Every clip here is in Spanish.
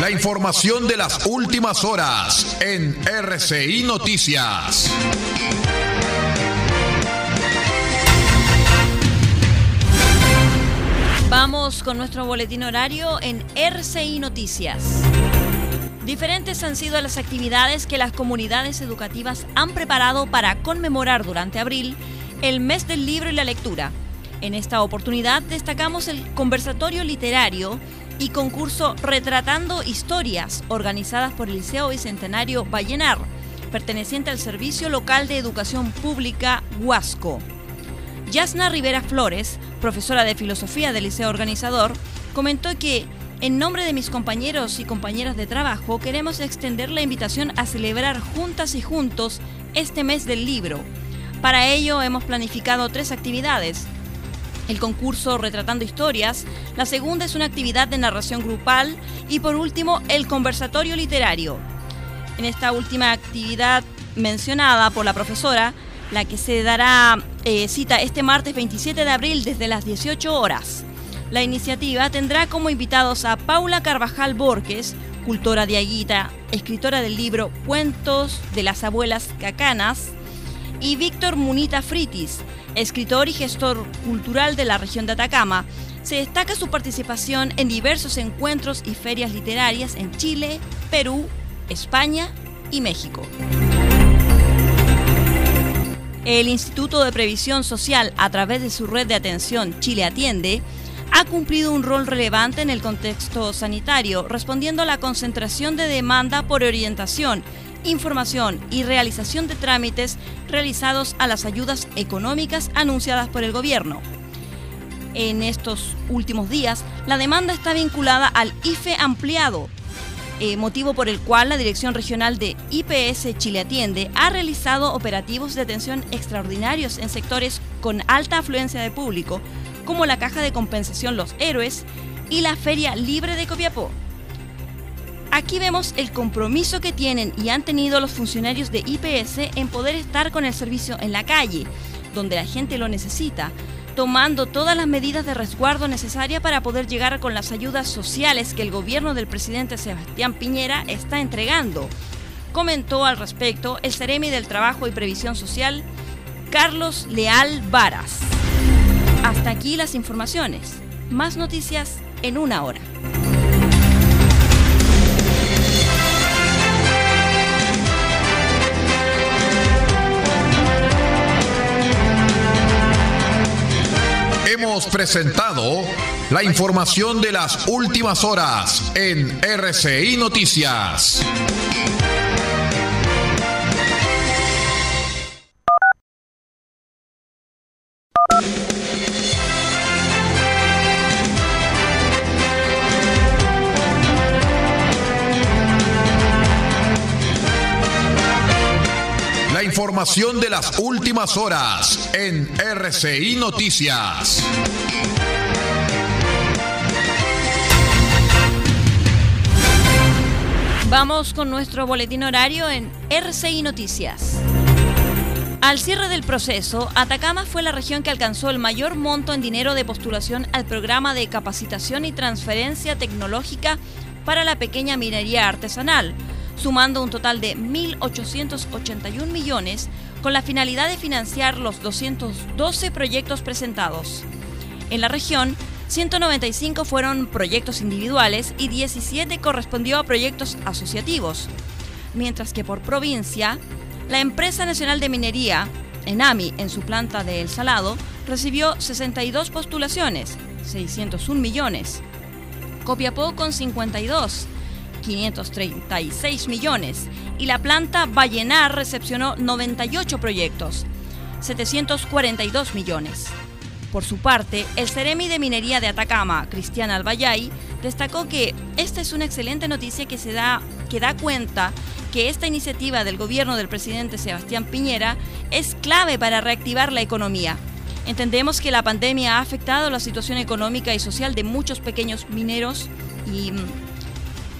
La información de las últimas horas en RCI Noticias. Vamos con nuestro boletín horario en RCI Noticias. Diferentes han sido las actividades que las comunidades educativas han preparado para conmemorar durante abril el mes del libro y la lectura. En esta oportunidad destacamos el conversatorio literario y concurso Retratando Historias, organizadas por el Liceo Bicentenario Vallenar, perteneciente al Servicio Local de Educación Pública Huasco. Yasna Rivera Flores, profesora de filosofía del Liceo Organizador, comentó que en nombre de mis compañeros y compañeras de trabajo queremos extender la invitación a celebrar juntas y juntos este mes del libro. Para ello hemos planificado tres actividades. El concurso Retratando Historias, la segunda es una actividad de narración grupal y por último el conversatorio literario. En esta última actividad mencionada por la profesora, la que se dará eh, cita este martes 27 de abril desde las 18 horas. La iniciativa tendrá como invitados a Paula Carvajal Borges, cultora de Aguita, escritora del libro Cuentos de las abuelas cacanas, y Víctor Munita Fritis, escritor y gestor cultural de la región de Atacama. Se destaca su participación en diversos encuentros y ferias literarias en Chile, Perú, España y México. El Instituto de Previsión Social, a través de su red de atención Chile Atiende, ha cumplido un rol relevante en el contexto sanitario, respondiendo a la concentración de demanda por orientación, información y realización de trámites realizados a las ayudas económicas anunciadas por el gobierno. En estos últimos días, la demanda está vinculada al IFE ampliado, eh, motivo por el cual la Dirección Regional de IPS Chile Atiende ha realizado operativos de atención extraordinarios en sectores con alta afluencia de público, como la Caja de Compensación Los Héroes y la Feria Libre de Copiapó. Aquí vemos el compromiso que tienen y han tenido los funcionarios de IPS en poder estar con el servicio en la calle, donde la gente lo necesita, tomando todas las medidas de resguardo necesarias para poder llegar con las ayudas sociales que el gobierno del presidente Sebastián Piñera está entregando. Comentó al respecto el Ceremi del Trabajo y Previsión Social, Carlos Leal Varas. Hasta aquí las informaciones. Más noticias en una hora. Hemos presentado la información de las últimas horas en RCI Noticias. De las últimas horas en RCI Noticias. Vamos con nuestro boletín horario en RCI Noticias. Al cierre del proceso, Atacama fue la región que alcanzó el mayor monto en dinero de postulación al programa de capacitación y transferencia tecnológica para la pequeña minería artesanal, sumando un total de 1.881 millones con la finalidad de financiar los 212 proyectos presentados. En la región, 195 fueron proyectos individuales y 17 correspondió a proyectos asociativos, mientras que por provincia, la Empresa Nacional de Minería, ENAMI, en su planta de El Salado, recibió 62 postulaciones, 601 millones. Copiapó con 52, 536 millones, y la planta Vallenar recepcionó 98 proyectos, 742 millones. Por su parte, el Ceremi de Minería de Atacama, Cristian Albayay, destacó que esta es una excelente noticia que, se da, que da cuenta que esta iniciativa del gobierno del presidente Sebastián Piñera es clave para reactivar la economía. Entendemos que la pandemia ha afectado la situación económica y social de muchos pequeños mineros y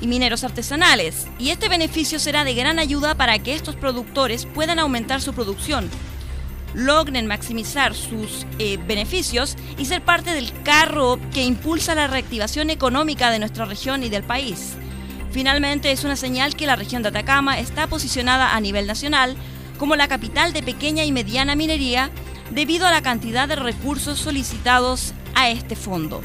y mineros artesanales, y este beneficio será de gran ayuda para que estos productores puedan aumentar su producción, logren maximizar sus eh, beneficios y ser parte del carro que impulsa la reactivación económica de nuestra región y del país. Finalmente, es una señal que la región de Atacama está posicionada a nivel nacional como la capital de pequeña y mediana minería debido a la cantidad de recursos solicitados a este fondo.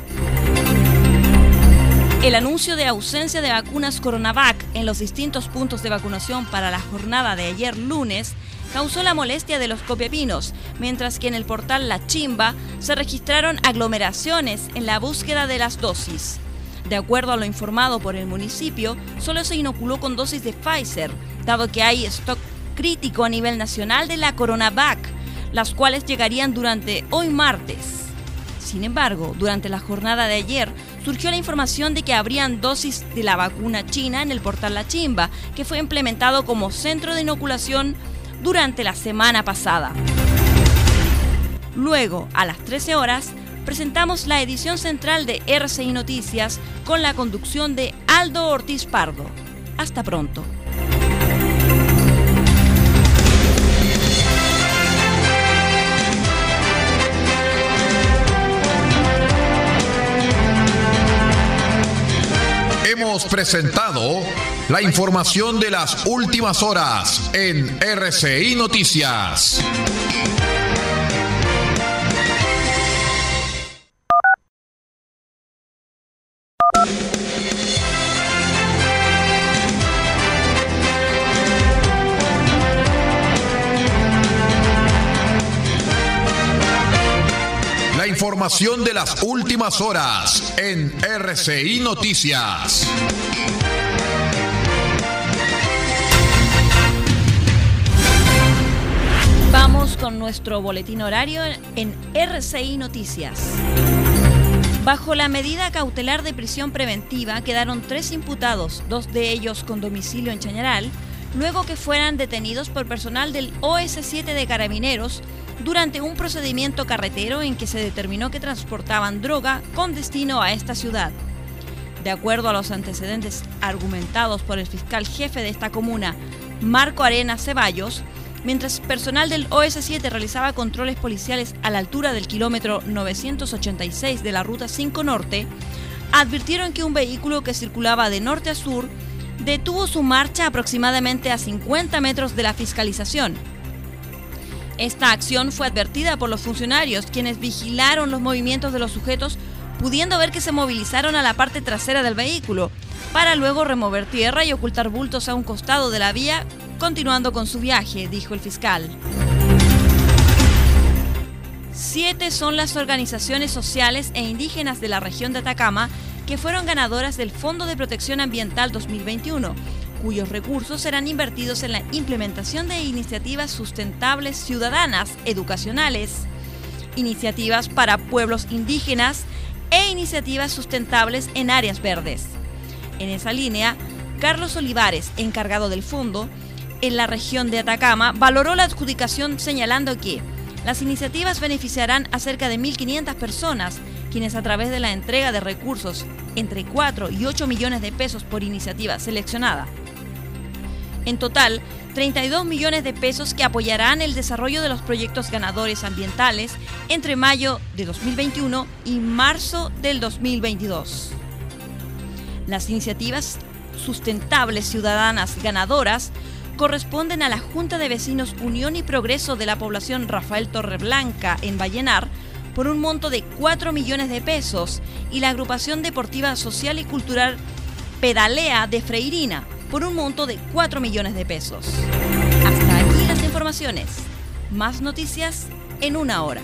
El anuncio de ausencia de vacunas Coronavac en los distintos puntos de vacunación para la jornada de ayer lunes causó la molestia de los copiapinos, mientras que en el portal La Chimba se registraron aglomeraciones en la búsqueda de las dosis. De acuerdo a lo informado por el municipio, solo se inoculó con dosis de Pfizer, dado que hay stock crítico a nivel nacional de la Coronavac, las cuales llegarían durante hoy martes. Sin embargo, durante la jornada de ayer surgió la información de que habrían dosis de la vacuna china en el portal La Chimba, que fue implementado como centro de inoculación durante la semana pasada. Luego, a las 13 horas, presentamos la edición central de RCI Noticias con la conducción de Aldo Ortiz Pardo. Hasta pronto. Presentado la información de las últimas horas en RCI Noticias. Información de las últimas horas en RCI Noticias. Vamos con nuestro boletín horario en RCI Noticias. Bajo la medida cautelar de prisión preventiva quedaron tres imputados, dos de ellos con domicilio en Chañaral, luego que fueran detenidos por personal del OS7 de Carabineros durante un procedimiento carretero en que se determinó que transportaban droga con destino a esta ciudad. De acuerdo a los antecedentes argumentados por el fiscal jefe de esta comuna, Marco Arena Ceballos, mientras personal del OS7 realizaba controles policiales a la altura del kilómetro 986 de la Ruta 5 Norte, advirtieron que un vehículo que circulaba de norte a sur detuvo su marcha aproximadamente a 50 metros de la fiscalización esta acción fue advertida por los funcionarios, quienes vigilaron los movimientos de los sujetos, pudiendo ver que se movilizaron a la parte trasera del vehículo, para luego remover tierra y ocultar bultos a un costado de la vía, continuando con su viaje, dijo el fiscal. Siete son las organizaciones sociales e indígenas de la región de Atacama que fueron ganadoras del Fondo de Protección Ambiental 2021 cuyos recursos serán invertidos en la implementación de iniciativas sustentables ciudadanas, educacionales, iniciativas para pueblos indígenas e iniciativas sustentables en áreas verdes. En esa línea, Carlos Olivares, encargado del fondo, en la región de Atacama, valoró la adjudicación señalando que las iniciativas beneficiarán a cerca de 1.500 personas, quienes a través de la entrega de recursos entre 4 y 8 millones de pesos por iniciativa seleccionada, en total, 32 millones de pesos que apoyarán el desarrollo de los proyectos ganadores ambientales entre mayo de 2021 y marzo del 2022. Las iniciativas sustentables ciudadanas ganadoras corresponden a la Junta de Vecinos Unión y Progreso de la población Rafael Torreblanca en Vallenar por un monto de 4 millones de pesos y la agrupación deportiva social y cultural Pedalea de Freirina por un monto de 4 millones de pesos. Hasta aquí las informaciones. Más noticias en una hora.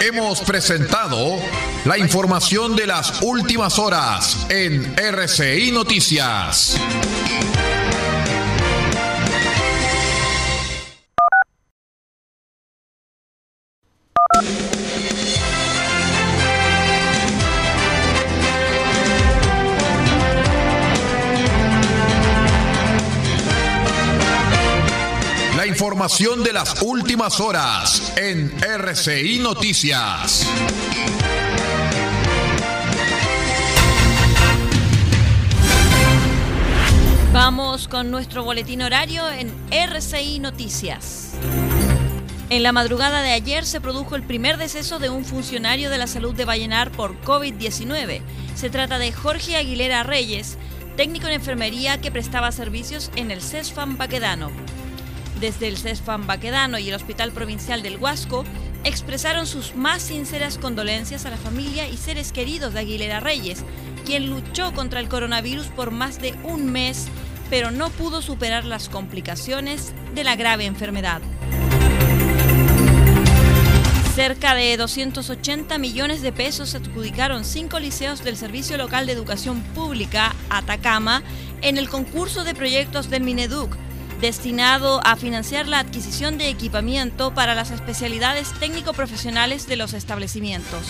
Hemos presentado la información de las últimas horas en RCI Noticias. Información de las últimas horas en RCI Noticias. Vamos con nuestro boletín horario en RCI Noticias. En la madrugada de ayer se produjo el primer deceso de un funcionario de la salud de Vallenar por COVID-19. Se trata de Jorge Aguilera Reyes, técnico en enfermería que prestaba servicios en el CESFAM Baquedano. Desde el CESFAM Baquedano y el Hospital Provincial del Huasco expresaron sus más sinceras condolencias a la familia y seres queridos de Aguilera Reyes, quien luchó contra el coronavirus por más de un mes, pero no pudo superar las complicaciones de la grave enfermedad. Cerca de 280 millones de pesos se adjudicaron cinco liceos del Servicio Local de Educación Pública, Atacama, en el concurso de proyectos del Mineduc, destinado a financiar la adquisición de equipamiento para las especialidades técnico-profesionales de los establecimientos.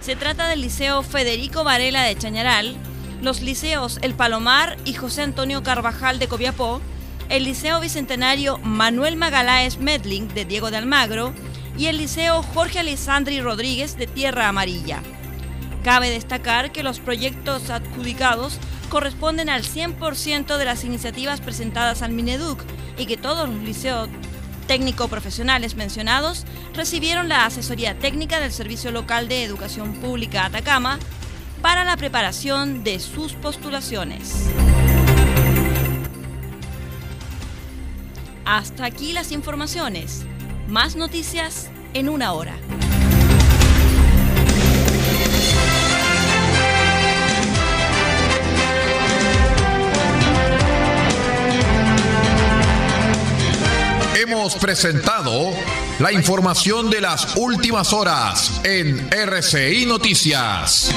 Se trata del Liceo Federico Varela de Chañaral, los liceos El Palomar y José Antonio Carvajal de Copiapó, el Liceo Bicentenario Manuel Magaláes Medling de Diego de Almagro, y el Liceo Jorge Alessandri Rodríguez de Tierra Amarilla. Cabe destacar que los proyectos adjudicados corresponden al 100% de las iniciativas presentadas al Mineduc y que todos los liceos técnico profesionales mencionados recibieron la asesoría técnica del Servicio Local de Educación Pública Atacama para la preparación de sus postulaciones. Hasta aquí las informaciones. Más noticias en una hora. Presentado la información de las últimas horas en RCI Noticias.